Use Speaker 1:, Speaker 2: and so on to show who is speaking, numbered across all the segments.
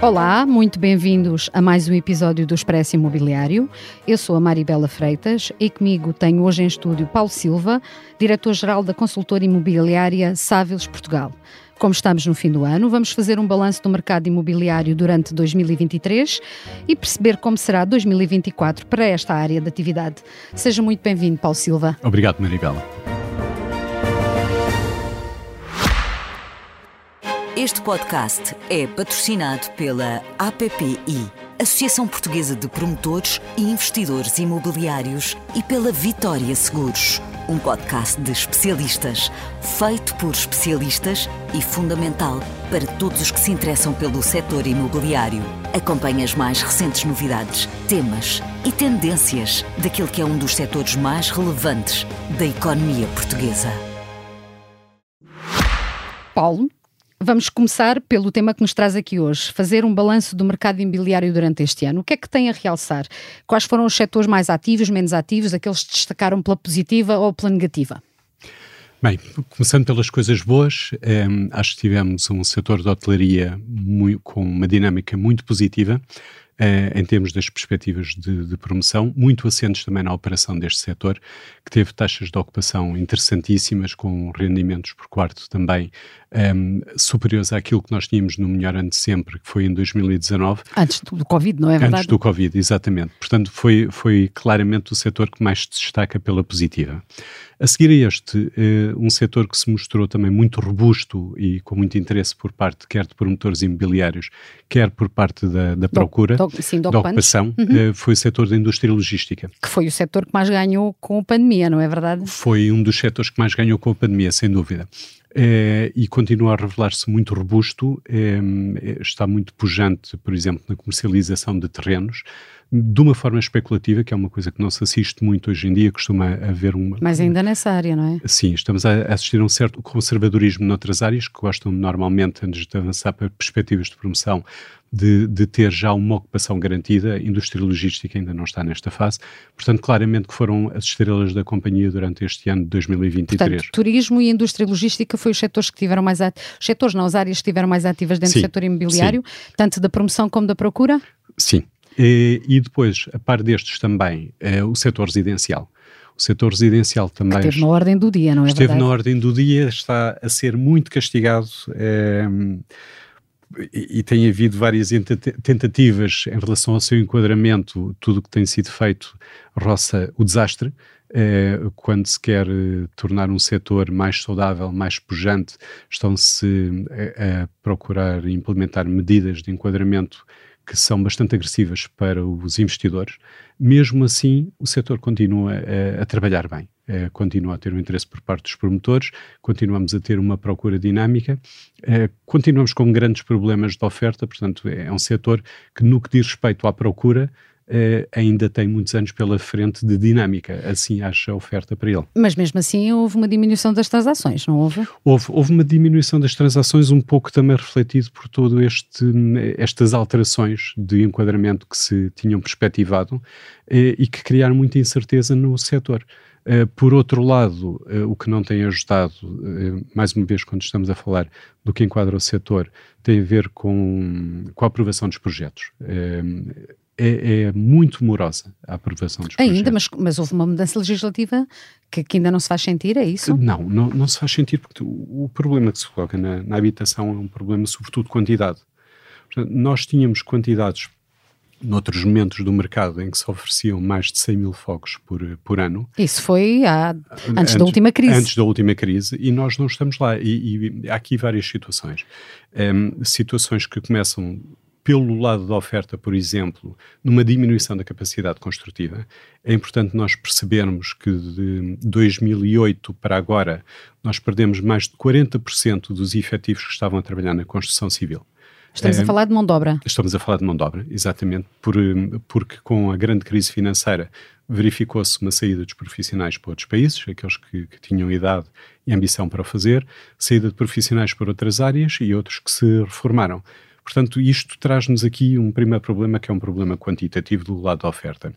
Speaker 1: Olá, muito bem-vindos a mais um episódio do Expresso Imobiliário. Eu sou a Maribela Freitas e comigo tenho hoje em estúdio Paulo Silva, diretor-geral da consultora imobiliária Sáviles Portugal. Como estamos no fim do ano, vamos fazer um balanço do mercado imobiliário durante 2023 e perceber como será 2024 para esta área de atividade. Seja muito bem-vindo, Paulo Silva.
Speaker 2: Obrigado, Maribela.
Speaker 3: Este podcast é patrocinado pela APPI, Associação Portuguesa de Promotores e Investidores Imobiliários, e pela Vitória Seguros, um podcast de especialistas, feito por especialistas e fundamental para todos os que se interessam pelo setor imobiliário. Acompanhe as mais recentes novidades, temas e tendências daquele que é um dos setores mais relevantes da economia portuguesa.
Speaker 1: Paulo, Vamos começar pelo tema que nos traz aqui hoje, fazer um balanço do mercado imobiliário durante este ano. O que é que tem a realçar? Quais foram os setores mais ativos, menos ativos, aqueles que destacaram pela positiva ou pela negativa?
Speaker 2: Bem, começando pelas coisas boas, eh, acho que tivemos um setor de hotelaria muito, com uma dinâmica muito positiva em termos das perspectivas de, de, promoção, muito assentes também na operação deste setor, que teve taxas de ocupação interessantíssimas, com rendimentos por quarto também um, ehm, superiores àquilo que nós tínhamos no melhor ano de sempre, que foi em 2019.
Speaker 1: Antes do Covid, não é verdade?
Speaker 2: Antes do Covid, exatamente. Portanto, foi, foi claramente o setor que mais se destaca pela positiva. A seguir a este, uh, um setor que se mostrou também muito robusto e com muito interesse por parte quer de promotores imobiliários, quer por parte da, da procura, do, do, sim, da ocupação, uhum. uh, foi o setor da indústria logística.
Speaker 1: Que foi o setor que mais ganhou com a pandemia, não é verdade?
Speaker 2: Foi um dos setores que mais ganhou com a pandemia, sem dúvida. É, e continua a revelar-se muito robusto, é, está muito pujante, por exemplo, na comercialização de terrenos, de uma forma especulativa, que é uma coisa que não se assiste muito hoje em dia, costuma haver uma...
Speaker 1: Mas ainda nessa área, não é?
Speaker 2: Sim, estamos a assistir a um certo conservadorismo noutras áreas, que gostam normalmente, antes de avançar para perspectivas de promoção, de, de, ter já uma ocupação garantida. A indústria logística ainda não está nesta fase. Portanto, claramente que foram as estrelas da companhia durante este ano de 2023.
Speaker 1: Portanto, turismo e indústria logística foi os setores que tiveram mais os setores, não, as áreas que estiveram mais ativas dentro sim, do setor imobiliário, sim. tanto da promoção como da procura?
Speaker 2: Sim. E, e depois, a par destes também, é o setor residencial. O setor residencial também.
Speaker 1: esteve na ordem do dia, não é
Speaker 2: Esteve
Speaker 1: verdade?
Speaker 2: na ordem do dia, está a ser muito castigado. É, e, tem havido várias tentativas em relação ao seu enquadramento, tudo o que tem sido feito roça o desastre. Eh, quando se quer eh, tornar um setor mais saudável, mais pujante, estão-se a, a procurar implementar medidas de enquadramento que são bastante agressivas para os investidores. Mesmo assim, o setor continua a, a trabalhar bem. Eh, continua a ter um interesse por parte dos promotores, continuamos a ter uma procura dinâmica, eh, continuamos com grandes problemas de oferta, portanto, é um setor que, no que diz respeito à procura, Uh, ainda tem muitos anos pela frente de dinâmica, assim acha a oferta para ele.
Speaker 1: Mas mesmo assim houve uma diminuição das transações, não houve?
Speaker 2: Houve, houve uma diminuição das transações, um pouco também refletido por todo este estas alterações de enquadramento que se tinham perspectivado uh, e que criaram muita incerteza no setor. Uh, por outro lado, uh, o que não tem ajudado, uh, mais uma vez, quando estamos a falar do que enquadra o setor, tem a ver com, com a aprovação dos projetos. É, é, muito morosa a aprovação dos.
Speaker 1: Ainda, mas, mas houve uma mudança legislativa que, que, ainda não se faz sentir, é isso?
Speaker 2: Não, não, não se faz sentir, porque o, o problema que se coloca na, na habitação é um problema, sobretudo, de quantidade. Portanto, nós tínhamos quantidades noutros momentos do mercado em que se ofereciam mais de 100 mil fogos por, por ano.
Speaker 1: Isso foi há, antes, antes, da última crise.
Speaker 2: Antes da última crise, e nós não estamos lá. E, e há aqui várias situações. Um, situações que começam pelo lado da oferta, por exemplo, numa diminuição da capacidade construtiva. É importante nós percebermos que de 2008 para agora nós perdemos mais de 40% dos efetivos que estavam a trabalhar na construção civil.
Speaker 1: Estamos é, a falar de mão de obra.
Speaker 2: Estamos a falar de mão de obra, exatamente, por, porque com a grande crise financeira verificou-se uma saída dos profissionais para outros países, aqueles que, que, tinham idade e ambição para o fazer, saída de profissionais para outras áreas e outros que se reformaram. Portanto, isto traz-nos aqui um primeiro problema, que é um problema quantitativo do lado da oferta.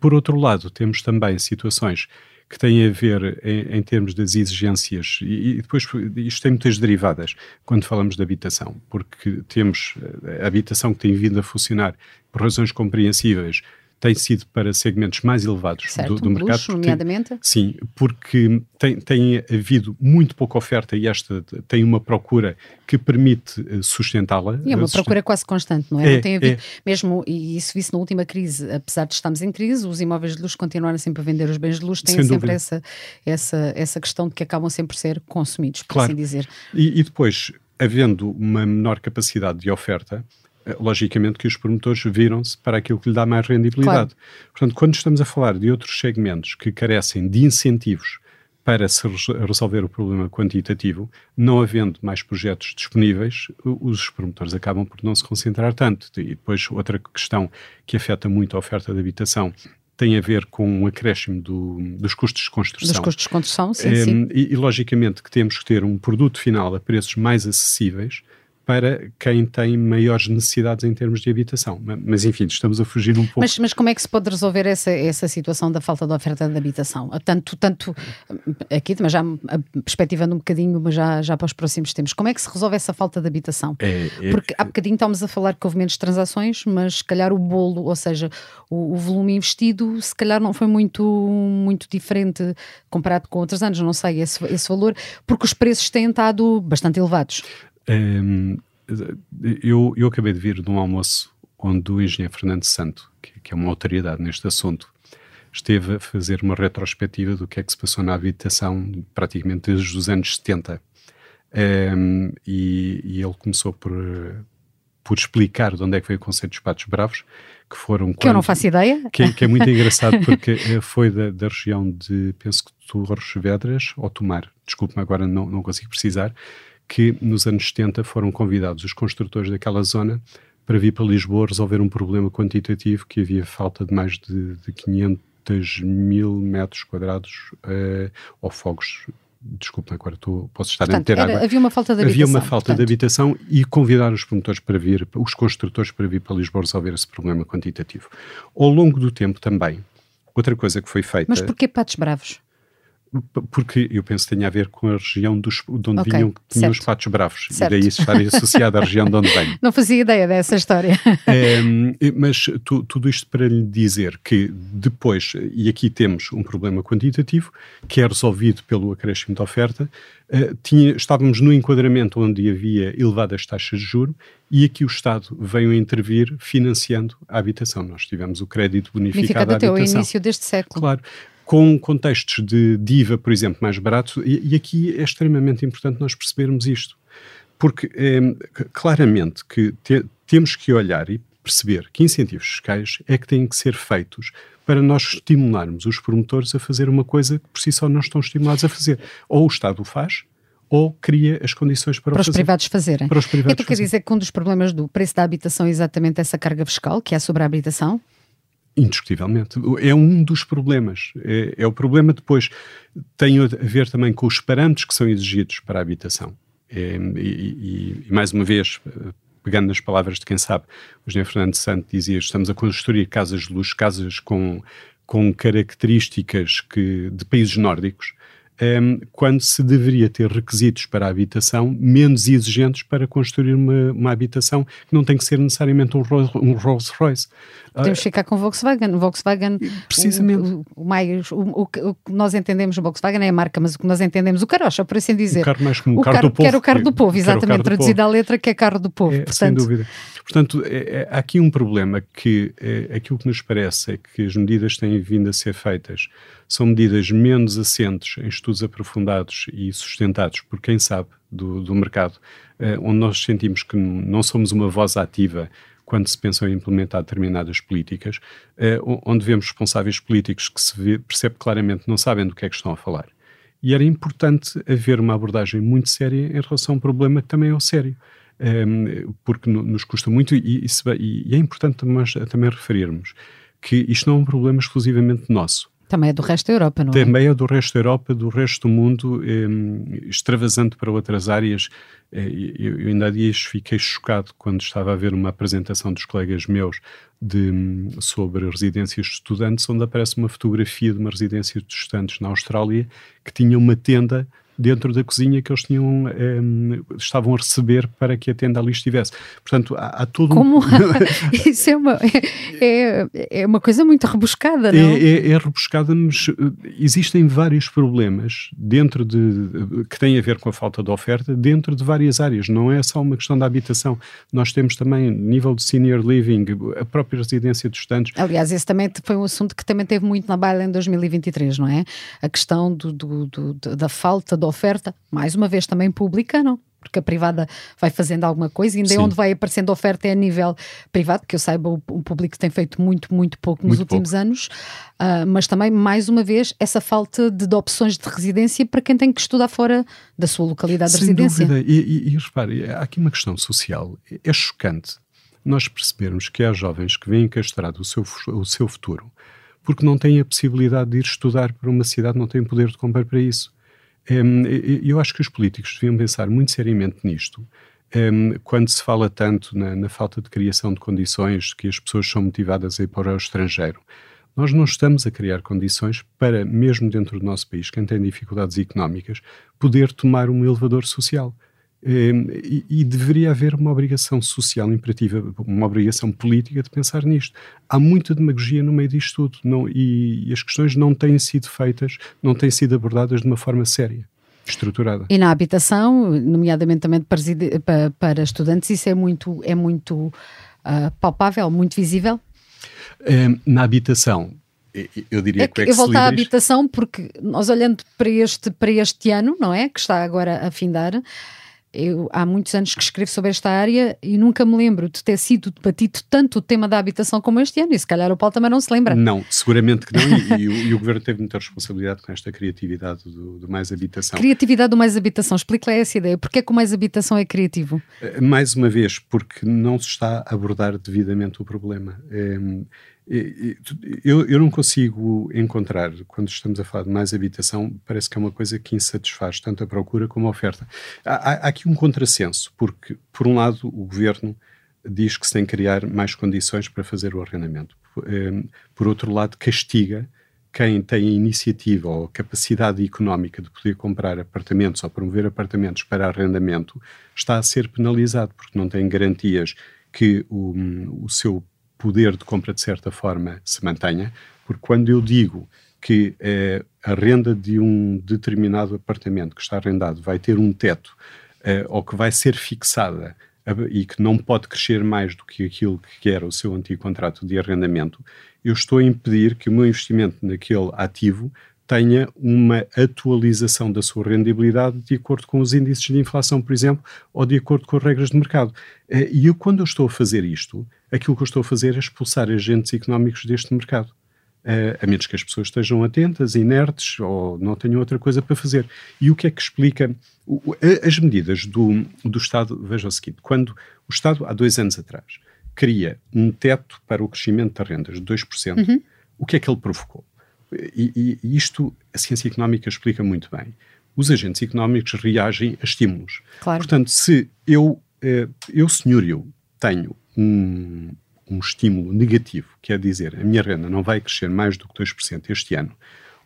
Speaker 2: Por outro lado, temos também situações que têm a ver em, em termos das exigências, e, e, depois isto tem muitas derivadas quando falamos de habitação, porque temos a habitação que tem vindo a funcionar por razões compreensíveis tem sido para segmentos mais elevados
Speaker 1: certo,
Speaker 2: do, do mercado.
Speaker 1: Luxo, nomeadamente?
Speaker 2: Sim, porque tem, tem havido muito pouca oferta e esta tem uma procura que permite eh, sustentá-la.
Speaker 1: E é uma procura quase constante, não é?
Speaker 2: é
Speaker 1: não tem havido,
Speaker 2: é.
Speaker 1: mesmo, e isso visto na última crise, apesar de estarmos em crise, os imóveis de luxo continuaram sempre a vender os bens de luxo, têm
Speaker 2: Sem
Speaker 1: sempre
Speaker 2: dúvida.
Speaker 1: essa, essa, essa questão de que acabam sempre por ser consumidos, por
Speaker 2: Claro.
Speaker 1: assim dizer.
Speaker 2: E, e depois, havendo uma menor capacidade de oferta, eh, logicamente que os promotores viram-se para aquilo que lhe dá mais rendibilidade. Portanto, quando estamos a falar de outros segmentos que carecem de incentivos para se res- resolver o problema quantitativo, não havendo mais projetos disponíveis, os promotores acabam por não se concentrar tanto. E depois, outra questão que afeta muito a oferta de habitação tem a ver com o acréscimo do- dos custos de construção.
Speaker 1: Dos custos de construção, sim, sim.
Speaker 2: Em, E, e, logicamente que temos que ter um produto final a preços mais acessíveis para quem tem maiores necessidades em termos de habitação. Ma- Mas enfim, estamos a fugir um pouco.
Speaker 1: Mas, mas como é que se pode resolver essa, essa situação da falta de oferta de habitação? Tanto, tanto aqui, mas já perspectivando um bocadinho, mas já, já para os próximos tempos, como é que se resolve essa falta de habitação?
Speaker 2: É- é-
Speaker 1: Porque há bocadinho estamos a falar que houve menos transações, mas se calhar o bolo, ou seja, o, o volume investido, se calhar não foi muito, muito diferente comparado com outros anos, não sei esse, esse valor, porque os preços têm estado bastante elevados.
Speaker 2: Hum, eu, eu acabei de vir de um almoço onde o engenheiro Fernando Santo, que, que é uma autoridade neste assunto, esteve a fazer uma retrospectiva do que é que se passou na habitação praticamente desde os anos 70. Hum, e, e ele começou por, por explicar de onde é que veio o conceito dos patos bravos, que foram
Speaker 1: Que eu não
Speaker 2: quando-
Speaker 1: faço ideia.
Speaker 2: que, é- que é muito engraçado porque eh, foi da, da região de, penso que Torres Vedras ou Tomar, desculpe-me agora não, não consigo precisar, que nos anos 70 foram convidados os construtores daquela zona para vir para Lisboa resolver um problema quantitativo que havia falta de mais de, de 500 mil metros quadrados eh, ou fogos. Desculpe-me agora, estou- posso estar a
Speaker 1: Portanto,
Speaker 2: meter
Speaker 1: era-
Speaker 2: água.
Speaker 1: havia uma falta de
Speaker 2: Havia
Speaker 1: habitação.
Speaker 2: uma falta de
Speaker 1: portanto.
Speaker 2: habitação e convidar os promotores para vir, os construtores para vir para Lisboa resolver esse problema quantitativo. Ao longo do tempo também, outra coisa que foi feita,
Speaker 1: Mas porquê patos bravos?
Speaker 2: Porque eu penso que tem a ver com a região dos, de onde
Speaker 1: Ok,
Speaker 2: vinham, tinham os patos bravos,
Speaker 1: Certo.
Speaker 2: e daí estar associado à região de onde vem.
Speaker 1: Não fazia ideia dessa história.
Speaker 2: Ehm, mas tu- tudo isto para lhe dizer que depois, e aqui temos um problema quantitativo, que é resolvido pelo acréscimo de oferta, eh, tinha- estávamos no enquadramento onde havia elevadas taxas de juro e aqui o Estado veio a intervir financiando a habitação. Nós tivemos o crédito bonificado
Speaker 1: Significado
Speaker 2: à
Speaker 1: até o
Speaker 2: habitação.
Speaker 1: início deste século.
Speaker 2: Claro. Com contextos de diva, por exemplo, mais barato, e, e aqui é extremamente importante nós percebermos isto. Porque c- claramente que te- temos que olhar e perceber que incentivos fiscais é que têm que ser feitos para nós estimularmos os promotores a fazer uma coisa que por si só não estão estimulados a fazer. Ou o Estado o faz, ou cria as condições para,
Speaker 1: Para os
Speaker 2: fazer.
Speaker 1: privados fazerem.
Speaker 2: Para os privados
Speaker 1: então quer
Speaker 2: fazerem.
Speaker 1: dizer que um dos problemas do preço da habitação é exatamente essa carga fiscal, que é sobre a habitação?
Speaker 2: Indiscutivelmente. É um dos problemas. É, é o problema depois. Tem a ver também com os parâmetros que são exigidos para a habitação. É, e, e- e, mais uma vez, eh, pegando nas palavras de quem sabe, o engenheiro Fernando Santo dizia: estamos a construir casas de luz, casas com, com características que, de países nórdicos. Em, quando se deveria ter requisitos para a habitação menos exigentes para construir uma, uma habitação que não tem que ser necessariamente um Rolls, um Rolls Royce.
Speaker 1: Podemos ficar com o Volkswagen. O Volkswagen,
Speaker 2: Precisamente.
Speaker 1: O, o- o mais, o, o que- nós entendemos, o Volkswagen é a marca, mas o que nós entendemos, o carocha, por assim dizer.
Speaker 2: O carro mais comum,
Speaker 1: o
Speaker 2: carro
Speaker 1: carro,
Speaker 2: do povo.
Speaker 1: O carro do povo, exatamente,
Speaker 2: do
Speaker 1: traduzido
Speaker 2: povo.
Speaker 1: à letra, que é carro do povo.
Speaker 2: É,
Speaker 1: Portanto,
Speaker 2: sem dúvida. Portanto, é, é, há aqui um problema que é, aquilo que nos parece é que as medidas que têm vindo a ser feitas são medidas menos assentes em estudos aprofundados e sustentados por quem sabe do, do mercado, eh, onde nós sentimos que não somos uma voz ativa quando se pensam em implementar determinadas políticas, eh, onde vemos responsáveis políticos que se vê- percebe claramente não sabem do que é que estão a falar. E era importante haver uma abordagem muito séria em relação a um problema que também é o sério. Um, porque no- nos custa muito, e, e- e é importante também, também referirmos que isto não é um problema exclusivamente nosso.
Speaker 1: Também é do resto da Europa, não
Speaker 2: é? Também é do resto da Europa, do resto do mundo, eh, extravasando para outras áreas. Eh, eu, eu ainda há dias fiquei chocado quando estava a ver uma apresentação dos colegas meus de, sobre residências de estudantes, onde aparece uma fotografia de uma residência de estudantes na Austrália que tinha uma tenda dentro da cozinha que eles tinham um, ehm, estavam a receber para que a tenda ali estivesse. Portanto, há, há todo
Speaker 1: Como? Um... Isso é uma, é, é uma coisa muito rebuscada, não?
Speaker 2: É, é, é rebuscada, mas eh, existem vários problemas dentro de que têm a ver com a falta de oferta dentro de várias áreas. Não é só uma questão da habitação. Nós temos também nível de senior living, a própria residência de estudantes.
Speaker 1: Aliás, esse também foi um assunto que também teve muito na baila em 2023, não é? A questão do, do, do da falta de oferta, mais uma vez também pública, não? Porque a privada vai fazendo alguma coisa, e ainda é onde vai aparecendo oferta é a nível privado, que eu saiba, o, o público tem feito muito, muito pouco nos muito últimos pouco. anos, uh, mas também, mais uma vez, essa falta de, de, opções de residência para quem tem que estudar fora da sua localidade Sem de residência.
Speaker 2: Dúvida. E, e, e repare, há aqui uma questão social. É chocante nós percebermos que há jovens que vêm encastrar o seu, o seu futuro porque não têm a possibilidade de ir estudar para uma cidade, não têm poder de comprar para isso. Um, eu acho que os políticos deviam pensar muito seriamente nisto. Um, quando se fala tanto na, na, falta de criação de condições, que as pessoas são motivadas a ir para o estrangeiro, nós não estamos a criar condições para, mesmo dentro do nosso país, quem tem dificuldades económicas, poder tomar um elevador social. Ehm, e, e, deveria haver uma obrigação social imperativa, uma obrigação política de pensar nisto. Há muita demagogia no meio disto tudo não, e, e, as questões não têm sido feitas, não têm sido abordadas de uma forma séria. Estruturada.
Speaker 1: E na habitação, nomeadamente também para, para estudantes, isso é muito, é muito uh, palpável, muito visível?
Speaker 2: Ehm, na habitação, eu diria
Speaker 1: é
Speaker 2: que,
Speaker 1: que eu volto à habitação porque nós olhando para este, para este ano, não é? Que está agora a findar, eu há muitos anos que escrevo sobre esta área e nunca me lembro de ter sido debatido tanto o tema da habitação como este ano, e se calhar o Paulo também não se lembra.
Speaker 2: Não, seguramente que não, e, e, o, e o, Governo teve muita responsabilidade com esta criatividade do, do Mais Habitação.
Speaker 1: Criatividade do Mais Habitação, explica lá essa ideia, porque é que o Mais Habitação é criativo?
Speaker 2: Eh, mais uma vez, porque não se está a abordar devidamente o problema. É, eu, eu não consigo encontrar, quando estamos a falar de mais habitação, parece que é uma coisa que insatisfaz tanto a procura como a oferta. Há, há, aqui um contrassenso, porque, por um lado, o governo diz que se tem que criar mais condições para fazer o arrendamento. Ehm, por outro lado, castiga quem tem a iniciativa ou a capacidade económica de poder comprar apartamentos ou promover apartamentos para arrendamento, está a ser penalizado, porque não tem garantias que o, o seu poder de compra, de certa forma, se mantenha, porque quando eu digo que eh, a renda de um determinado apartamento que está arrendado vai ter um teto eh, ou que vai ser fixada e que não pode crescer mais do que aquilo que era o seu antigo contrato de arrendamento, eu estou a impedir que o meu investimento naquele ativo tenha uma atualização da sua rendibilidade de acordo com os índices de inflação, por exemplo, ou de acordo com as regras de mercado. Eh, e eu, quando eu estou a fazer isto, aquilo que eu estou a fazer é expulsar agentes económicos deste mercado. Eh, a menos que as pessoas estejam atentas, inertes ou não tenham outra coisa para fazer. E o que é que explica as medidas do, do Estado? Veja o seguinte: quando o Estado, há dois anos atrás, cria um teto para o crescimento das rendas de 2%, uhum. o que é que ele provocou? e, e isto a ciência económica explica muito bem. Os agentes económicos reagem a estímulos.
Speaker 1: Claro.
Speaker 2: Portanto, se eu, eh, eu senhorio, tenho um, um estímulo negativo, quer dizer, a minha renda não vai crescer mais do que 2% este ano,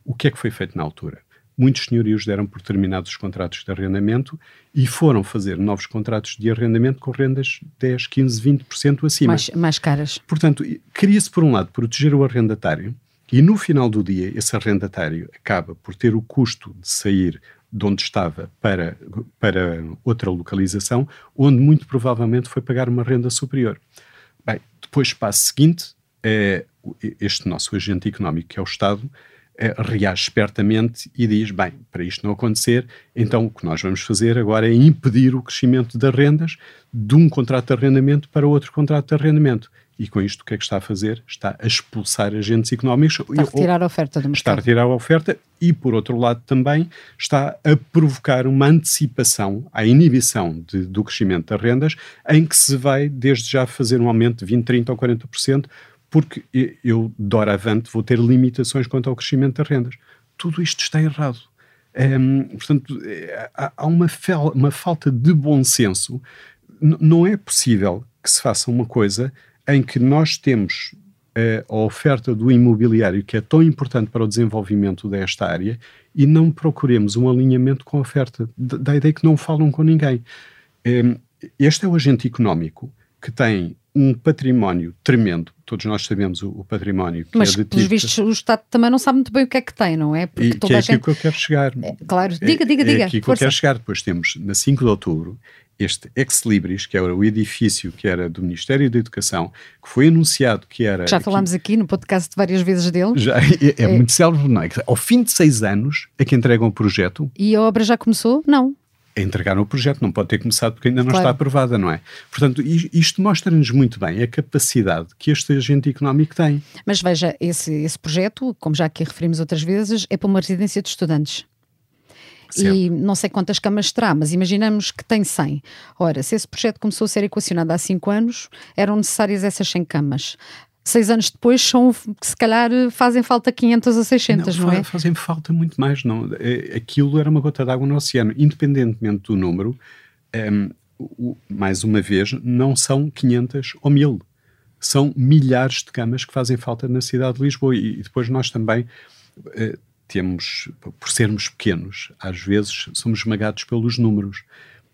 Speaker 2: o que é que foi feito na altura? Muitos senhorios deram por terminados os contratos de arrendamento e foram fazer novos contratos de arrendamento com rendas 10, 15, 20% acima.
Speaker 1: Mais, mais caras.
Speaker 2: Portanto, queria-se, por um lado, proteger o arrendatário, e no final do dia, esse arrendatário acaba por ter o custo de sair de onde estava para, para outra localização, onde muito provavelmente foi pagar uma renda superior. Bem, depois, passo seguinte, é, este nosso agente económico, que é o Estado, é, reage espertamente e diz: bem, para isto não acontecer, então o que nós vamos fazer agora é impedir o crescimento das rendas de um contrato de arrendamento para outro contrato de arrendamento. E com isto o que é que está a fazer? Está a expulsar agentes económicos.
Speaker 1: Está a retirar a oferta do mercado.
Speaker 2: Está a retirar a oferta e, por outro lado, também está a provocar uma antecipação à inibição de, do crescimento das rendas, em que se vai, desde já, fazer um aumento de 20, 30 ou 40%, porque eu, doravante, vou ter limitações quanto ao crescimento das rendas. Tudo isto está errado. Um, portanto, é, há, uma, uma, falta de bom senso. N não é possível que se faça uma coisa em que nós temos uh, a oferta do imobiliário, que é tão importante para o desenvolvimento desta área, e não procuremos um alinhamento com a oferta, da ideia que não falam com ninguém. Um, este é o agente económico que tem um património tremendo. Todos nós sabemos o, o património que
Speaker 1: Mas,
Speaker 2: é
Speaker 1: pelos vistos, o Estado também não sabe muito bem o que é que tem, não é?
Speaker 2: Porque e, toda que é a gente... aqui que eu quero chegar. É,
Speaker 1: claro, diga, diga,
Speaker 2: é,
Speaker 1: diga.
Speaker 2: É aqui que eu quero chegar. Depois temos, na 5 de outubro, este ex-libris, que era o edifício que era do Ministério da Educação, que foi anunciado que era...
Speaker 1: Já falámos aqui, aqui no podcast várias vezes dele.
Speaker 2: Já, é, é, é muito célebre, não é? Ao fim de seis anos é que entregam o projeto.
Speaker 1: E a obra já começou? Não
Speaker 2: entregar o projeto, não pode ter começado porque ainda não claro. está aprovada, não é? Portanto, isto mostra-nos muito bem a capacidade que este agente económico tem.
Speaker 1: Mas veja, esse, esse projeto, como já aqui referimos outras vezes, é para uma residência de estudantes. Certo. E não sei quantas camas terá, mas imaginamos que tem 100. Ora, se esse projeto começou a ser equacionado há 5 anos, eram necessárias essas 100 camas seis anos depois são, se calhar fazem falta 500 a 600, não, não é?
Speaker 2: Fazem falta muito mais, não. É, aquilo era uma gota d'água no oceano, independentemente do número, um, ehm, o, mais uma vez, não são 500 ou 1000. São milhares de camas que fazem falta na cidade de Lisboa e, e depois nós também uh, temos, por sermos pequenos, às vezes somos esmagados pelos números.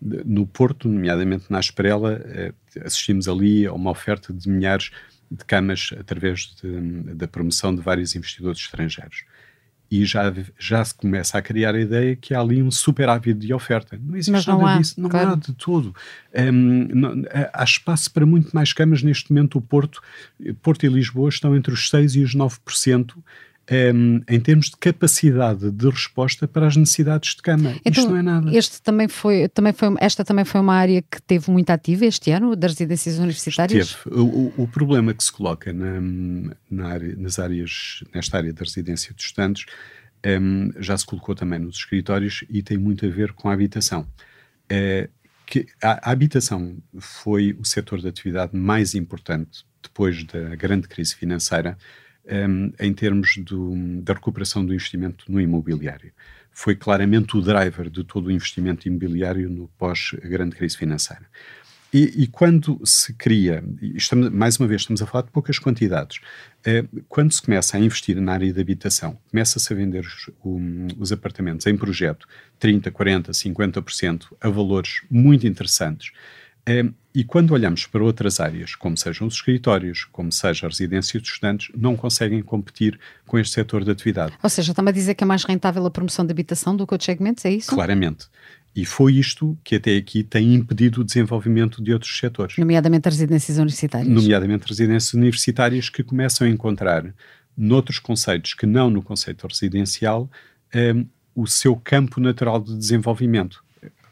Speaker 2: No Porto, nomeadamente na Asperela, uh, assistimos ali a uma oferta de milhares de camas através de, da promoção de vários investidores estrangeiros. E já, já se começa a criar a ideia que há ali um superávit de oferta. Não existe não nada há, disso, não claro. há de todo. Um, não, há espaço para muito mais camas. Neste momento, o Porto, Porto e Lisboa estão entre os 6% e os 9% um, ehm, em termos de capacidade de resposta para as necessidades de cama. Então, Isto não é nada.
Speaker 1: Este também foi, também foi, esta também foi uma área que teve muito ativa este ano, das residências universitárias?
Speaker 2: Teve. O, o, problema que se coloca na, na área, nas áreas, nesta área da residência de estudantes um, ehm, já se colocou também nos escritórios e tem muito a ver com a habitação. Uh, que a, a habitação foi o setor de atividade mais importante depois da grande crise financeira, um, em termos do, da recuperação do investimento no imobiliário. Foi claramente o driver de todo o investimento imobiliário no pós-grande crise financeira. E, e, quando se cria, estamos, mais uma vez estamos a falar de poucas quantidades, eh, quando se começa a investir na área de habitação, começa-se a vender os, um, os apartamentos em projeto 30, 40, 50% a valores muito interessantes, e quando olhamos para outras áreas, como sejam os escritórios, como seja a residência de estudantes, não conseguem competir com este setor de atividade.
Speaker 1: Ou seja, está-me a dizer que é mais rentável a promoção de habitação do que outros segmentos, é isso?
Speaker 2: Claramente. E foi isto que até aqui tem impedido o desenvolvimento de outros setores.
Speaker 1: Nomeadamente as residências universitárias.
Speaker 2: Nomeadamente residências universitárias que começam a encontrar, noutros conceitos que não no conceito residencial, um, o seu campo natural de desenvolvimento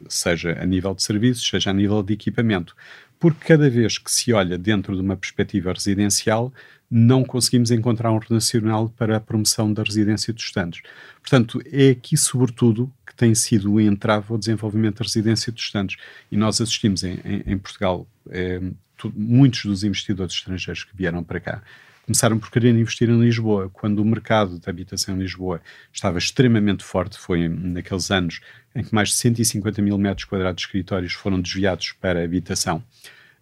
Speaker 2: seja a nível de serviços, seja a nível de equipamento. Porque cada vez que se olha dentro de uma perspectiva residencial, não conseguimos encontrar um racional para a promoção da residência dos estudantes. Portanto, é aqui, sobretudo, que tem sido o entrave ao desenvolvimento da residência dos estudantes. E nós assistimos em, em, em Portugal, é, tu, muitos dos investidores estrangeiros que vieram para cá começaram por querer investir em Lisboa. Quando o mercado de habitação em Lisboa estava extremamente forte, foi naqueles anos em que mais de 150 mil metros quadrados de escritórios foram desviados para habitação.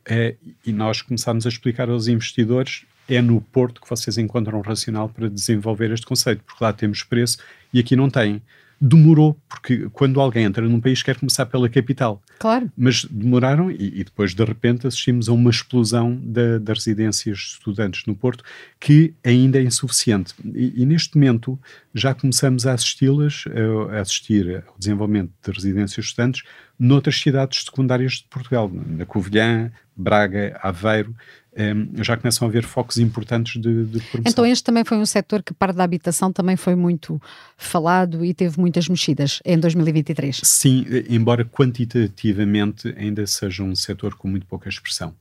Speaker 2: É, e nós começámos a explicar aos investidores é no Porto que vocês encontram racional para desenvolver este conceito, porque lá temos preço e aqui não tem demorou, porque quando alguém entra num país quer começar pela capital.
Speaker 1: Claro.
Speaker 2: Mas demoraram e, e depois de repente assistimos a uma explosão das da residências de estudantes no Porto que ainda é insuficiente. E, e neste momento já começamos a assisti-las, a assistir ao desenvolvimento de residências de estudantes noutras cidades secundárias de Portugal, na Covilhã, Braga, Aveiro, um, já começam a haver focos importantes de, de promoção.
Speaker 1: Então este também foi um setor que, parte da habitação, também foi muito falado e teve muitas mexidas em 2023.
Speaker 2: Sim, embora quantitativamente ainda seja um setor com muito pouca expressão.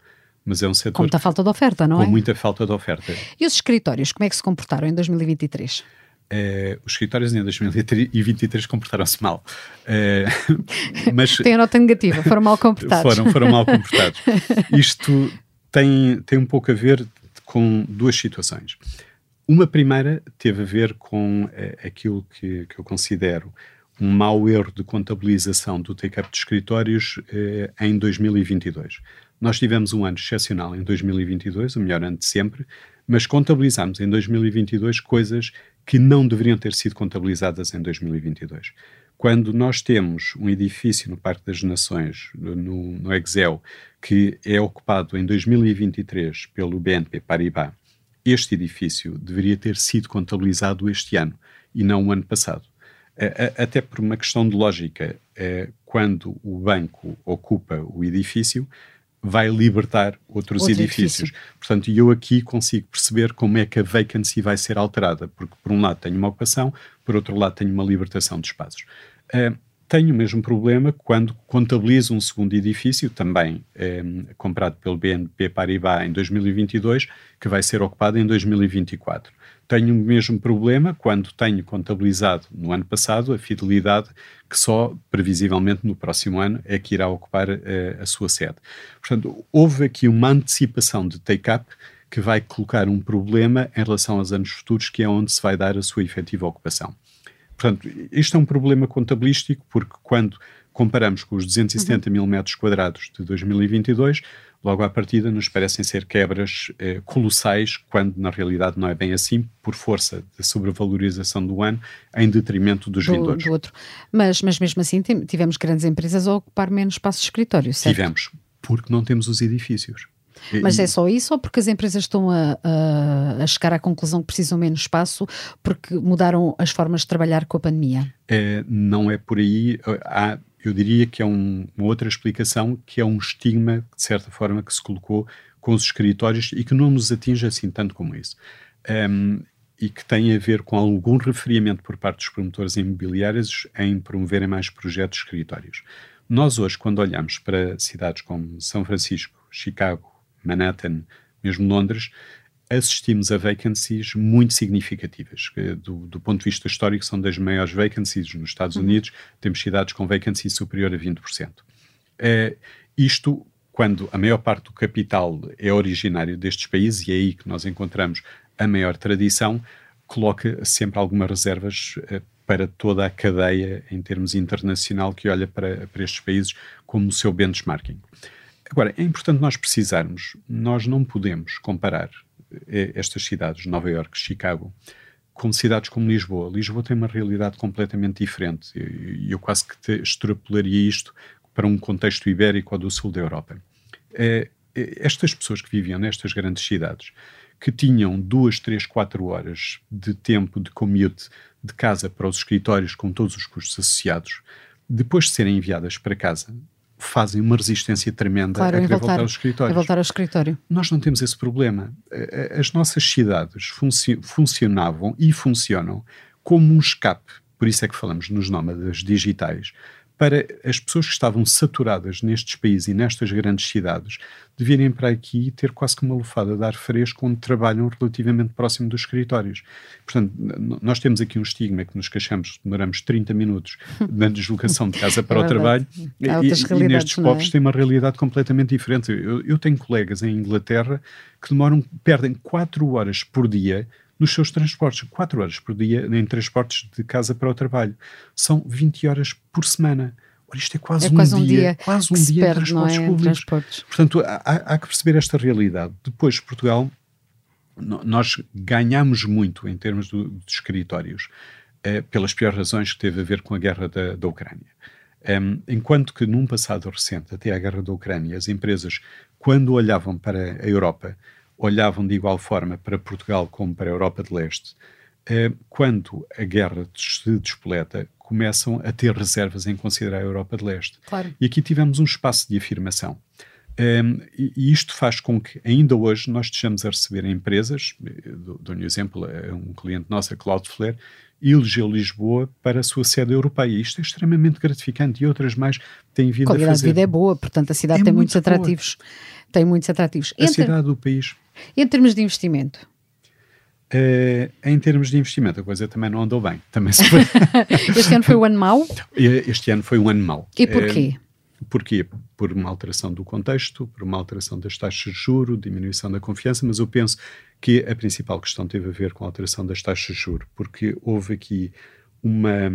Speaker 2: Mas é um setor...
Speaker 1: Com muita falta de oferta, não
Speaker 2: com
Speaker 1: é?
Speaker 2: Com muita falta de oferta.
Speaker 1: E os escritórios, como é que se comportaram em 2023?
Speaker 2: Uh, os escritórios em 2023 comportaram-se mal.
Speaker 1: Uh, mas Tem a nota negativa, foram mal comportados.
Speaker 2: foram, foram mal comportados. Isto tem, tem um pouco a ver com duas situações. Uma primeira teve a ver com uh, aquilo que, que, eu considero um mau erro de contabilização do take-up de escritórios em 2022. Nós tivemos um ano excepcional em 2022, o melhor ano de sempre, mas contabilizamos em 2022 coisas que não deveriam ter sido contabilizadas em 2022. Quando nós temos um edifício no Parque das Nações, no, no Excel, que é ocupado em 2023 pelo BNP Paribas, este edifício deveria ter sido contabilizado este ano e não o ano passado. Até por uma questão de lógica, é, quando o banco ocupa o edifício, vai libertar outros Outro edifícios. Edifício. Portanto, eu aqui consigo perceber como é que a vacancy vai ser alterada, porque por um lado tenho uma ocupação, por outro lado tenho uma libertação de espaços. Uh, tenho o mesmo problema quando contabilizo um segundo edifício, também eh, comprado pelo BNP Paribas em 2022, que vai ser ocupado em 2024. Tenho o mesmo problema quando tenho contabilizado no ano passado a fidelidade que só previsivelmente no próximo ano é que irá ocupar eh, a sua sede. Portanto, houve aqui uma antecipação de take-up que vai colocar um problema em relação aos anos futuros, que é onde se vai dar a sua efetiva ocupação. Portanto, isto é um problema contabilístico, porque quando comparamos com os 270 uhum. mil metros quadrados de 2022, logo à partida nos parecem ser quebras eh, colossais, quando na realidade não é bem assim, por força da sobrevalorização do ano, em detrimento dos do, vindores.
Speaker 1: Do outro. Mas, mas mesmo assim tivemos grandes empresas a ocupar menos espaço de escritório, certo?
Speaker 2: Tivemos, porque não temos os edifícios.
Speaker 1: Mas é só isso ou porque as empresas estão a, a, a, chegar à conclusão que precisam menos espaço porque mudaram as formas de trabalhar com a pandemia?
Speaker 2: É, não é por aí. Há, eu diria que é um, uma outra explicação que é um estigma, de certa forma, que se colocou com os escritórios e que não nos atinge assim tanto como isso. Um, e que tem a ver com algum referiamento por parte dos promotores imobiliários em promoverem mais projetos escritórios. Nós hoje, quando olhamos para cidades como São Francisco, Chicago, Manhattan, mesmo Londres, assistimos a vacancies muito significativas. Do, do, ponto de vista histórico, são das maiores vacancies nos Estados uhum. Unidos. Temos cidades com vacancy superior a 20%. É, isto, quando a maior parte do capital é originário destes países, e é aí que nós encontramos a maior tradição, coloca sempre algumas reservas uh, para toda a cadeia em termos internacional que olha para, para estes países como o seu benchmarking. Agora, é importante nós precisarmos, nós não podemos comparar eh, estas cidades, Nova Iorque, Chicago, com cidades como Lisboa. Lisboa tem uma realidade completamente diferente e eu quase que extrapolaria isto para um contexto ibérico ou do sul da Europa. É, estas pessoas que viviam nestas grandes cidades, que tinham duas, três, quatro horas de tempo de commute de casa para os escritórios com todos os custos associados, depois de serem enviadas para casa, fazem uma resistência tremenda
Speaker 1: claro,
Speaker 2: a querer
Speaker 1: voltar,
Speaker 2: voltar, ao escritório.
Speaker 1: voltar ao escritório.
Speaker 2: Nós não temos esse problema. As nossas cidades funci funcionavam e funcionam como um escape, por isso é que falamos nos nómadas digitais, para as pessoas que estavam saturadas nestes países e nestas grandes cidades de virem para aqui e ter quase que uma lufada de ar fresco onde trabalham relativamente próximo dos escritórios. Portanto, nós temos aqui um estigma que nos queixamos, demoramos 30 minutos na deslocação de casa para é o trabalho e, e, nestes é? povos tem uma realidade completamente diferente. Eu, eu tenho colegas em Inglaterra que demoram, perdem 4 horas por dia nos seus transportes. 4 horas por dia em transportes de casa para o trabalho. São 20 horas por semana. Ora, isto é quase, é quase um, dia, dia, quase um dia perde, em transportes é? públicos. Transportes. Portanto, há, há, que perceber esta realidade. Depois, Portugal, nós ganhamos muito em termos do, de escritórios, eh, pelas piores razões que teve a ver com a guerra da, da Ucrânia. Um, enquanto que num passado recente, até a guerra da Ucrânia, as empresas, quando olhavam para a Europa, olhavam de igual forma para Portugal como para a Europa de Leste, eh, quando a guerra se despoleta, começam a ter reservas em considerar a Europa de Leste.
Speaker 1: Claro.
Speaker 2: E aqui tivemos um espaço de afirmação. Um, e isto faz com que ainda hoje nós estejamos a receber empresas, eh, dou-lhe um exemplo, um cliente nosso, a Cloudflare, elegeu Lisboa para a sua sede europeia. Isto é extremamente gratificante e outras mais têm vindo a,
Speaker 1: a fazer. A vida é boa, portanto a cidade é tem muitos atrativos. Tem muitos atrativos.
Speaker 2: A Entre... cidade do país
Speaker 1: em termos de investimento?
Speaker 2: Uh, em termos de investimento, a coisa também não andou bem. Também
Speaker 1: foi... este ano foi um ano mau?
Speaker 2: Este ano foi um ano mau.
Speaker 1: E porquê? Uh,
Speaker 2: porquê? Por uma alteração do contexto, por uma alteração das taxas de juro, diminuição da confiança, mas eu penso que a principal questão teve a ver com a alteração das taxas de juro, porque houve aqui uma,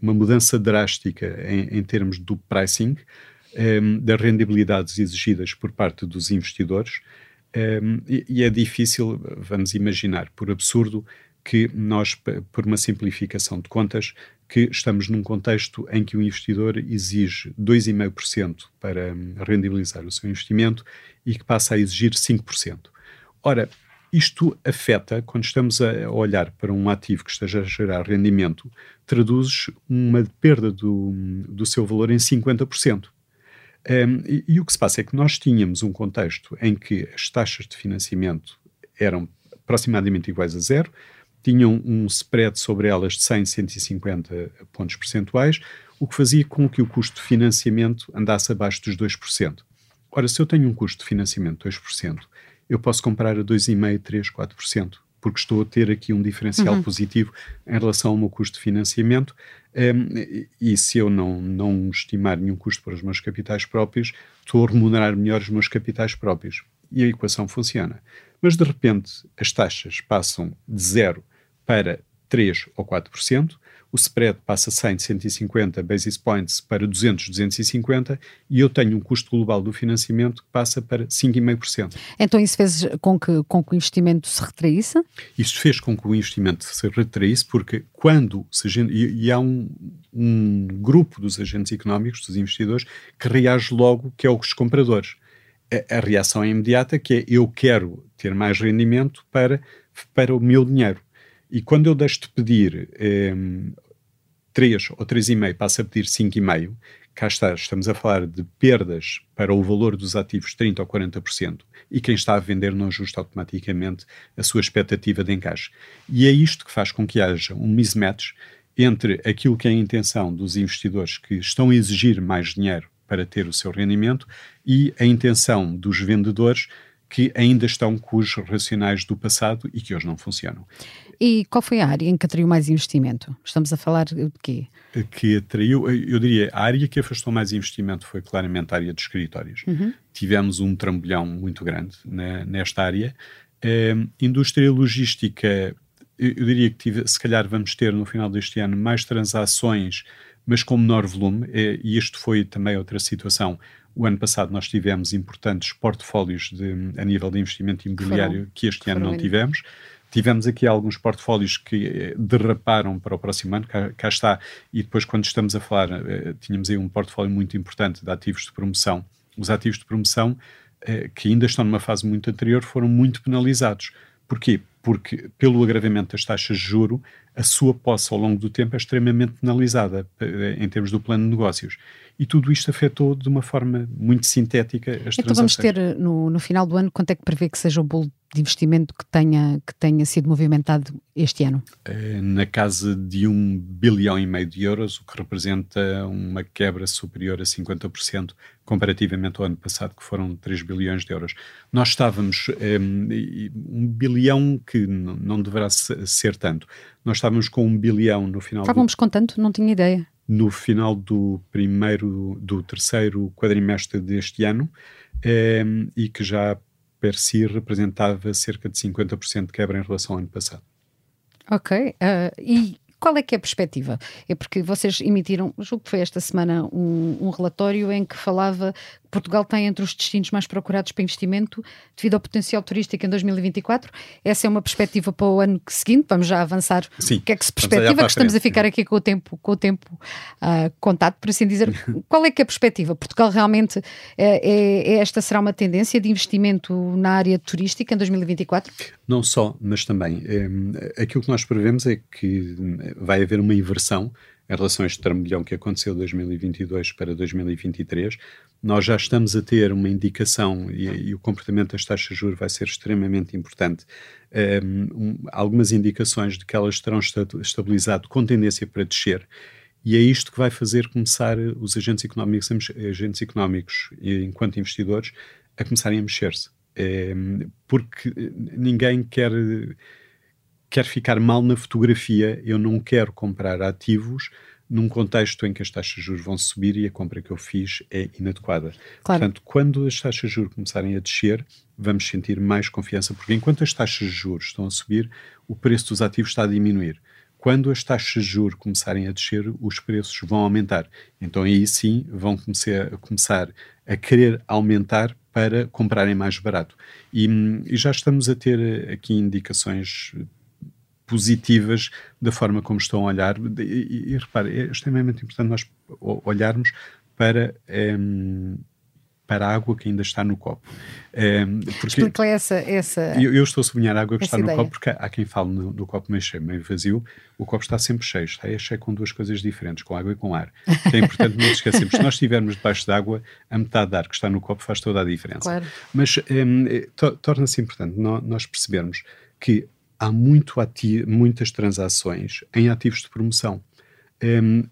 Speaker 2: uma mudança drástica em, em termos do pricing, um, ehm, das rendibilidades exigidas por parte dos investidores, um, ehm, e, e é difícil, vamos imaginar, por absurdo, que nós, por uma simplificação de contas, que estamos num contexto em que o investidor exige 2,5% para hum, rendibilizar o seu investimento e que passa a exigir 5%. Ora, isto afeta, quando estamos a olhar para um ativo que esteja a gerar rendimento, traduz uma perda do, do seu valor em 50%. Um, e, e o que se passa é que nós tínhamos um contexto em que as taxas de financiamento eram aproximadamente iguais a zero, tinham um spread sobre elas de 100, 150 pontos percentuais, o que fazia com que o custo de financiamento andasse abaixo dos 2%. Ora, se eu tenho um custo de financiamento de 2%, eu posso comprar a 2,5%, 3%, 4%, porque estou a ter aqui um diferencial uhum. positivo em relação ao meu custo de financiamento. Um, e se eu não, não estimar nenhum custo para os meus capitais próprios, estou a remunerar melhor os meus capitais próprios. E a equação funciona. Mas de repente as taxas passam de zero para 3 ou 4%, o spread passa 100, 150 basis points para 200, 250 e eu tenho um custo global do financiamento que passa para 5,5%.
Speaker 1: Então isso fez com que, com que o investimento se retraísse?
Speaker 2: Isso fez com que o investimento se retraísse porque quando se, e, e há um, um grupo dos agentes económicos, dos investidores, que reage logo, que é os compradores. A, a reação é imediata, que é eu quero ter mais rendimento para, para o meu dinheiro e quando eu deixo de pedir um, 3 ou 3,5, passo a pedir 5,5, cá está, estamos a falar de perdas para o valor dos ativos 30% ou 40%, e quem está a vender não ajusta automaticamente a sua expectativa de encaixe. E é isto que faz com que haja um mismatch entre aquilo que é a intenção dos investidores que estão a exigir mais dinheiro para ter o seu rendimento e a intenção dos vendedores que ainda estão com os racionais do passado e que hoje não funcionam.
Speaker 1: E qual foi a área em que atraiu mais investimento? Estamos a falar de quê?
Speaker 2: Que atraiu, eu diria, a área que afastou mais investimento foi claramente a área de escritórios. Uhum. Tivemos um trambolhão muito grande né, nesta área. Uh, indústria logística, eu, eu diria que tive, se calhar vamos ter no final deste ano mais transações, mas com menor volume, eh, e isto foi também outra situação o ano passado nós tivemos importantes portfólios de, a nível de investimento imobiliário foram, que este ano não tivemos. Tivemos aqui alguns portfólios que eh, derraparam para o próximo ano, cá, cá está, e depois quando estamos a falar, eh, tínhamos aí um portfólio muito importante de ativos de promoção. Os ativos de promoção, eh, que ainda estão numa fase muito anterior, foram muito penalizados. Porquê? Porque, pelo agravamento das taxas de juro, a sua posse ao longo do tempo é extremamente penalizada em termos do plano de negócios e tudo isto afetou de uma forma muito sintética as
Speaker 1: então
Speaker 2: transações.
Speaker 1: Então vamos ter no, no final do ano, quanto é que prevê que seja o bolo de investimento que tenha, que tenha sido movimentado este ano?
Speaker 2: Eh, na casa de um bilhão e meio de euros, o que representa uma quebra superior a 50% comparativamente ao ano passado, que foram 3 bilhões de euros. Nós estávamos, um, um bilhão que não deverá ser tanto, nós estávamos com um bilhão no final
Speaker 1: Estávamos
Speaker 2: do...
Speaker 1: com tanto? Não tinha ideia
Speaker 2: no final do primeiro, do terceiro quadrimestre deste ano eh, e que já per si representava cerca de 50% de quebra em relação ao ano passado.
Speaker 1: Ok, uh, e qual é que é a perspectiva? É porque vocês emitiram, julgo que foi esta semana, um, um relatório em que falava Portugal tem entre os destinos mais procurados para investimento devido ao potencial turístico em 2024. Essa é uma perspectiva para o ano seguinte. Vamos já avançar.
Speaker 2: Sim,
Speaker 1: o que é que se perspectiva? Que estamos a ficar aqui com o tempo, com o tempo uh, contado, por assim dizer. Qual é que é a perspectiva? Portugal realmente é, é, é, esta será uma tendência de investimento na área turística em 2024?
Speaker 2: Não só, mas também. É, aquilo que nós prevemos é que vai haver uma inversão em relação a este trambolhão que aconteceu de 2022 para 2023, nós já estamos a ter uma indicação, e, e o comportamento das taxas de juros vai ser extremamente importante, um, algumas indicações de que elas terão estabilizado com tendência para descer, e é isto que vai fazer começar os agentes económicos, agentes económicos enquanto investidores, a começarem a mexer-se. porque ninguém quer quer ficar mal na fotografia, eu não quero comprar ativos num contexto em que as taxas de juros vão subir e a compra que eu fiz é inadequada.
Speaker 1: Claro.
Speaker 2: Portanto, quando as taxas de juros começarem a descer, vamos sentir mais confiança, porque enquanto as taxas de juros estão a subir, o preço dos ativos está a diminuir. Quando as taxas de juros começarem a descer, os preços vão aumentar. Então aí sim vão começar a, começar a querer aumentar para comprarem mais barato. E, e já estamos a ter aqui indicações positivas da forma como estão a olhar. E, e, e repare, é extremamente importante nós olharmos para. Um, para a água que ainda está no copo.
Speaker 1: Um, porque Explica essa. essa
Speaker 2: eu, eu, estou a sublinhar a água que está ideia. no copo porque há quem fale no, do copo meio cheio, meio vazio. O copo está sempre cheio. Está é cheio com duas coisas diferentes, com água e com ar. é importante não esquecermos. Se nós estivermos debaixo d'água, a metade de ar que está no copo faz toda a diferença.
Speaker 1: Claro.
Speaker 2: Mas um, to, torna-se importante nós percebermos que há muito muitas transações em ativos de promoção. Um,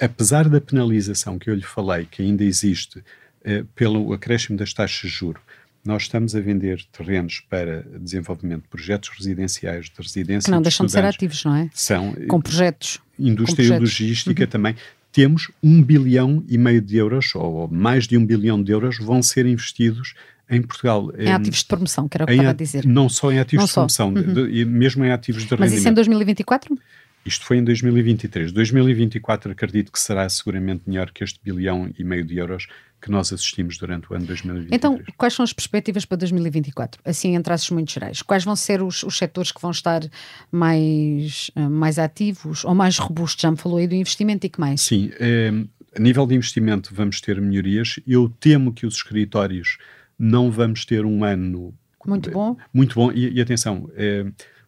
Speaker 2: apesar da penalização que eu lhe falei, que ainda existe uh, pelo acréscimo das taxas de juro, nós estamos a vender terrenos para desenvolvimento de projetos residenciais, de residência.
Speaker 1: Que não
Speaker 2: de
Speaker 1: deixam de ser ativos, não é?
Speaker 2: São.
Speaker 1: Com projetos.
Speaker 2: Indústria
Speaker 1: com
Speaker 2: projetos. e logística uhum. também. Temos um bilhão e meio de euros, ou mais de um bilhão de euros, vão ser investidos em Portugal.
Speaker 1: Em, ativos de promoção, que era o que estava a dizer.
Speaker 2: Não só em ativos não de só. promoção, uhum. de, mesmo em ativos de
Speaker 1: Mas
Speaker 2: rendimento.
Speaker 1: Mas isso em 2024?
Speaker 2: Isto foi em 2023. 2024 acredito que será seguramente melhor que este bilhão e meio de euros que nós assistimos durante o ano 2023.
Speaker 1: Então, quais são as perspectivas para 2024? Assim, em traços muito gerais. Quais vão ser os, os setores que vão estar mais, eh, mais ativos ou mais robustos? Já me falou aí do investimento e que mais?
Speaker 2: Sim, é, a nível de investimento vamos ter melhorias. Eu temo que os escritórios não vamos ter um ano
Speaker 1: muito bom.
Speaker 2: Muito bom. E, e atenção, é,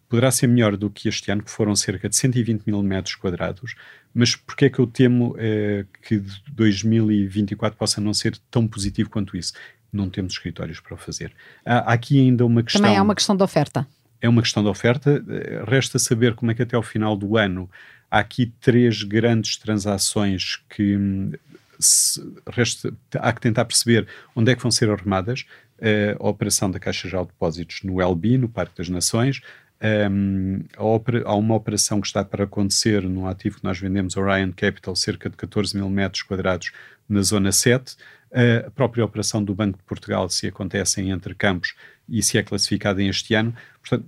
Speaker 2: poderá ser melhor do que este ano, que foram cerca de 120 mil metros quadrados, mas porquê é que eu temo é, que 2024 possa não ser tão positivo quanto isso? Não temos escritórios para o fazer. Há, há aqui ainda uma questão...
Speaker 1: Também é uma questão de oferta.
Speaker 2: É uma questão de oferta. Eh, resta saber como é que até ao final do ano há aqui três grandes transações que resta, há que tentar perceber onde é que vão ser arrumadas uh, a operação da Caixa Geral de Depósitos no LB, no Parque das Nações, um, há uma operação que está para acontecer num ativo que nós vendemos, Orion Capital, cerca de 14 mil metros quadrados na Zona 7, a própria operação do Banco de Portugal, se acontece em entre campos e se é classificado em este ano. Portanto,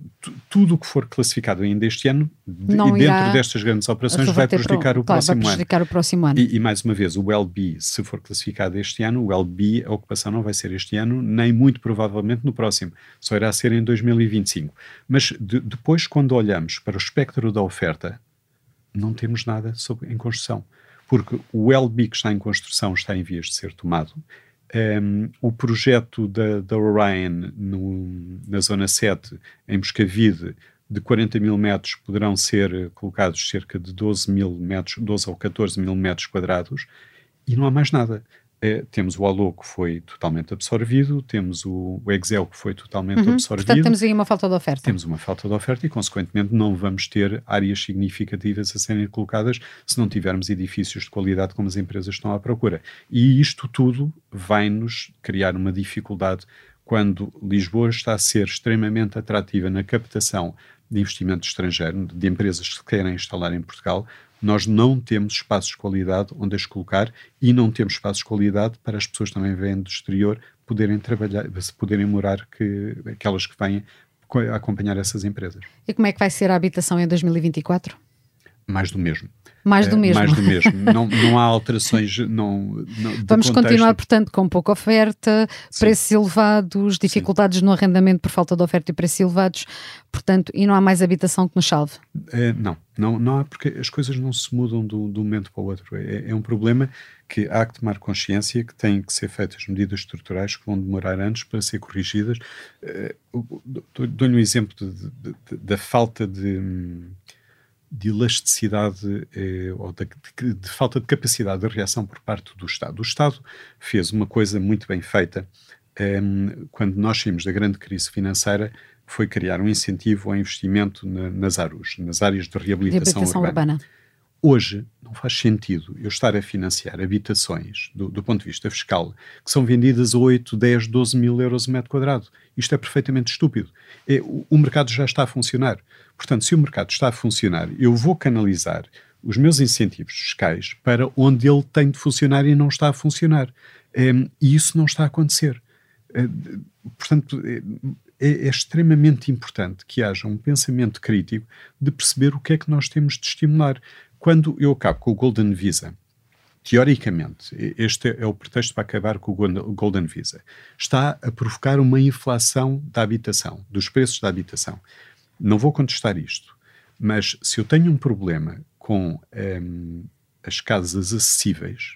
Speaker 2: tudo o que for classificado ainda este ano de, e dentro destas grandes operações vai prejudicar,
Speaker 1: pro,
Speaker 2: o, claro, próximo
Speaker 1: vai prejudicar
Speaker 2: ano.
Speaker 1: o próximo ano.
Speaker 2: E, e, mais uma vez, o LB, se for classificado este ano, o LB, a ocupação não vai ser este ano, nem muito provavelmente no próximo. Só irá ser em 2025. Mas de, depois, quando olhamos para o espectro da oferta, não temos nada sobre, em construção porque o LB que está em construção está em vias de ser tomado. Um, o projeto da, da Orion no, na Zona 7, em Moscavide, de 40 mil metros, poderão ser colocados cerca de 12 mil metros, 12 ou 14 mil metros quadrados, e não há mais nada é, temos o Alô que foi totalmente absorvido, temos o, o Excel que foi totalmente uhum, absorvido.
Speaker 1: Portanto, temos aí uma falta de oferta.
Speaker 2: Temos uma falta de oferta e, consequentemente, não vamos ter áreas significativas a serem colocadas se não tivermos edifícios de qualidade como as empresas estão à procura. E isto tudo vai-nos criar uma dificuldade quando Lisboa está a ser extremamente atrativa na captação de investimento estrangeiro, de empresas que querem instalar em Portugal, nós não temos espaços de qualidade onde as colocar e não temos espaços de qualidade para as pessoas também vêm do exterior poderem trabalhar, poderem morar, que, aquelas que vêm acompanhar essas empresas.
Speaker 1: E como é que vai ser a habitação em 2024?
Speaker 2: Mais do mesmo.
Speaker 1: Mais do mesmo.
Speaker 2: mais do mesmo. não, não há alterações. Não, não
Speaker 1: Vamos
Speaker 2: contexto.
Speaker 1: continuar, portanto, com pouca oferta, Sim. preços elevados, dificuldades Sim. no arrendamento por falta de oferta e preços elevados, portanto, e não há mais habitação que nos salve?
Speaker 2: É, não, não, não há, porque as coisas não se mudam de um momento para o outro. É, é um problema que há que tomar consciência que têm que ser feitas medidas estruturais que vão demorar anos para ser corrigidas. Uh, Dou-lhe um exemplo de, de, de, da falta de de elasticidade eh, ou de, de, de, falta de capacidade de reação por parte do Estado. O Estado fez uma coisa muito bem feita eh, quando nós saímos da grande crise financeira, foi criar um incentivo ao investimento na, nas ARUs, nas áreas de reabilitação,
Speaker 1: reabilitação urbana. urbana.
Speaker 2: Hoje não faz sentido eu estar a financiar habitações, do, do, ponto de vista fiscal, que são vendidas a 8, 10, 12 mil euros o metro quadrado. Isto é perfeitamente estúpido. É, o, o mercado já está a funcionar. Portanto, se o mercado está a funcionar, eu vou canalizar os meus incentivos fiscais para onde ele tem de funcionar e não está a funcionar. Um, e isso não está a acontecer. Uh, portanto, é, é, é, extremamente importante que haja um pensamento crítico de perceber o que é que nós temos de estimular. Quando eu acabo com o Golden Visa, teoricamente, este é o pretexto para acabar com o Golden Visa, está a provocar uma inflação da habitação, dos preços da habitação. Não vou contestar isto, mas se eu tenho um problema com um, as casas acessíveis,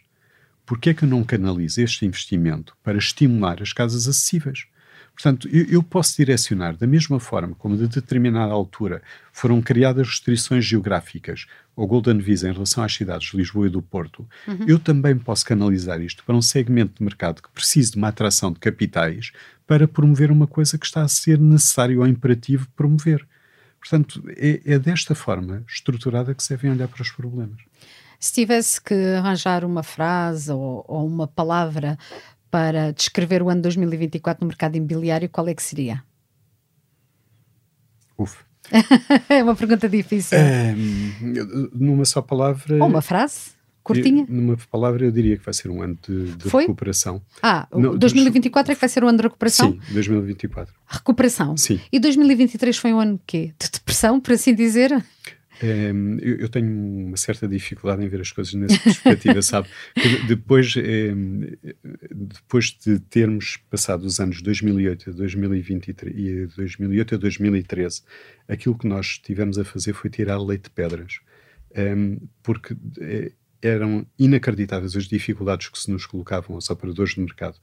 Speaker 2: por que é que eu não canalizo este investimento para estimular as casas acessíveis? Portanto, eu, eu, posso direcionar da mesma forma como de determinada altura foram criadas restrições geográficas ao Golden Visa em relação às cidades de Lisboa e do Porto, uhum. eu também posso canalizar isto para um segmento de mercado que precisa de uma atração de capitais para promover uma coisa que está a ser necessário ou imperativo promover. Portanto, é, é desta forma estruturada que se devem olhar para os problemas.
Speaker 1: Se tivesse que arranjar uma frase ou, ou uma palavra para descrever o ano 2024 no mercado imobiliário, qual é que seria?
Speaker 2: Uf.
Speaker 1: é uma pergunta difícil.
Speaker 2: É, numa só palavra.
Speaker 1: Ou uma frase? Curtinha?
Speaker 2: Eu, numa palavra, eu diria que vai ser um ano de, de recuperação.
Speaker 1: Ah, Não, 2024 é que vai ser o ano de recuperação?
Speaker 2: Sim, 2024.
Speaker 1: Recuperação?
Speaker 2: Sim.
Speaker 1: E 2023 foi um ano de quê? De depressão, por assim dizer?
Speaker 2: Um, eu, eu, tenho uma certa dificuldade em ver as coisas nessa perspectiva, sabe? depois, um, depois de termos passado os anos 2008 a 2023 e 2008 a 2013, aquilo que nós tivemos a fazer foi tirar leite de pedras, um, porque eh, eram inacreditáveis as dificuldades que se nos colocavam aos operadores de mercado.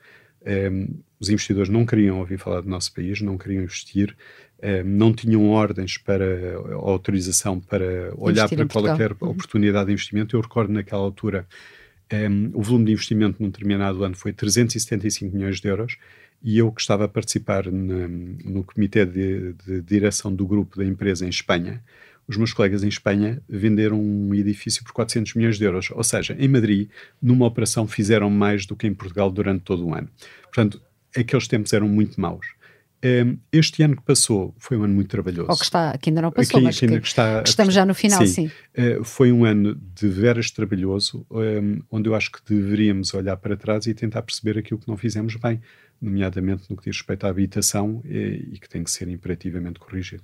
Speaker 2: Os investidores não queriam ouvir falar do nosso país, não queriam investir, eh, não tinham ordens para autorização para olhar para qualquer uhum. oportunidade de investimento. Eu recordo naquela altura um, ehm, o volume de investimento num determinado ano foi 375 milhões de euros e eu que estava a participar na, no comitê de, de, direção do grupo da empresa em Espanha, os meus colegas em Espanha venderam um edifício por 400 milhões de euros. Ou seja, em Madrid, numa operação, fizeram mais do que em Portugal durante todo o ano. Portanto, aqueles tempos eram muito maus. Um, este ano que passou foi um ano muito trabalhoso.
Speaker 1: Ou que está, que ainda não passou, que, mas que, que, está, que estamos já no final, sim. sim.
Speaker 2: Uh, foi um ano de veras trabalhoso, um, onde eu acho que deveríamos olhar para trás e tentar perceber aquilo que não fizemos bem, nomeadamente no que diz respeito à habitação e, e que tem que ser imperativamente corrigido.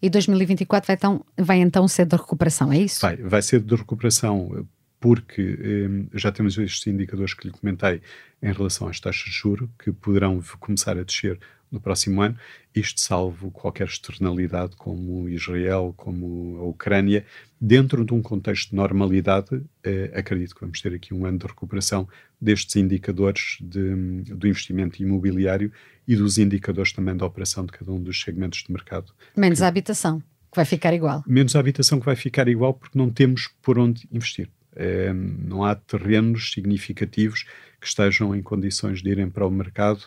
Speaker 1: E 2024 vai então, vai então ser de recuperação, é isso?
Speaker 2: Vai, vai ser de recuperação porque um, já temos estes indicadores que lhe comentei em relação às taxas de juro, que poderão começar a descer no próximo ano, isto salvo qualquer externalidade como Israel, como a Ucrânia, dentro de um contexto de normalidade, eh, acredito que vamos ter aqui um ano de recuperação destes indicadores de, do investimento imobiliário e dos indicadores também da operação de cada um dos segmentos de mercado.
Speaker 1: Menos que, a habitação, que vai ficar igual.
Speaker 2: Menos a habitação que vai ficar igual porque não temos por onde investir. Eh, não há terrenos significativos que estejam em condições de irem para o mercado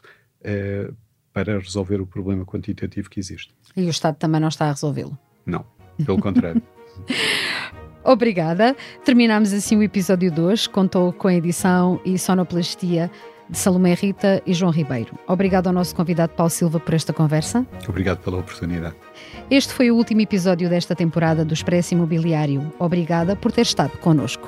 Speaker 2: eh, para resolver o problema quantitativo que existe.
Speaker 1: E o Estado também não está a resolvê-lo?
Speaker 2: Não, pelo contrário.
Speaker 1: Obrigada. Terminamos assim o episódio 2. Contou com a edição e sonoplastia de Salomé Rita e João Ribeiro. Obrigado ao nosso convidado Paulo Silva por esta conversa.
Speaker 2: Obrigado pela oportunidade.
Speaker 1: Este foi o último episódio desta temporada do Expresso Imobiliário. Obrigada por ter estado connosco.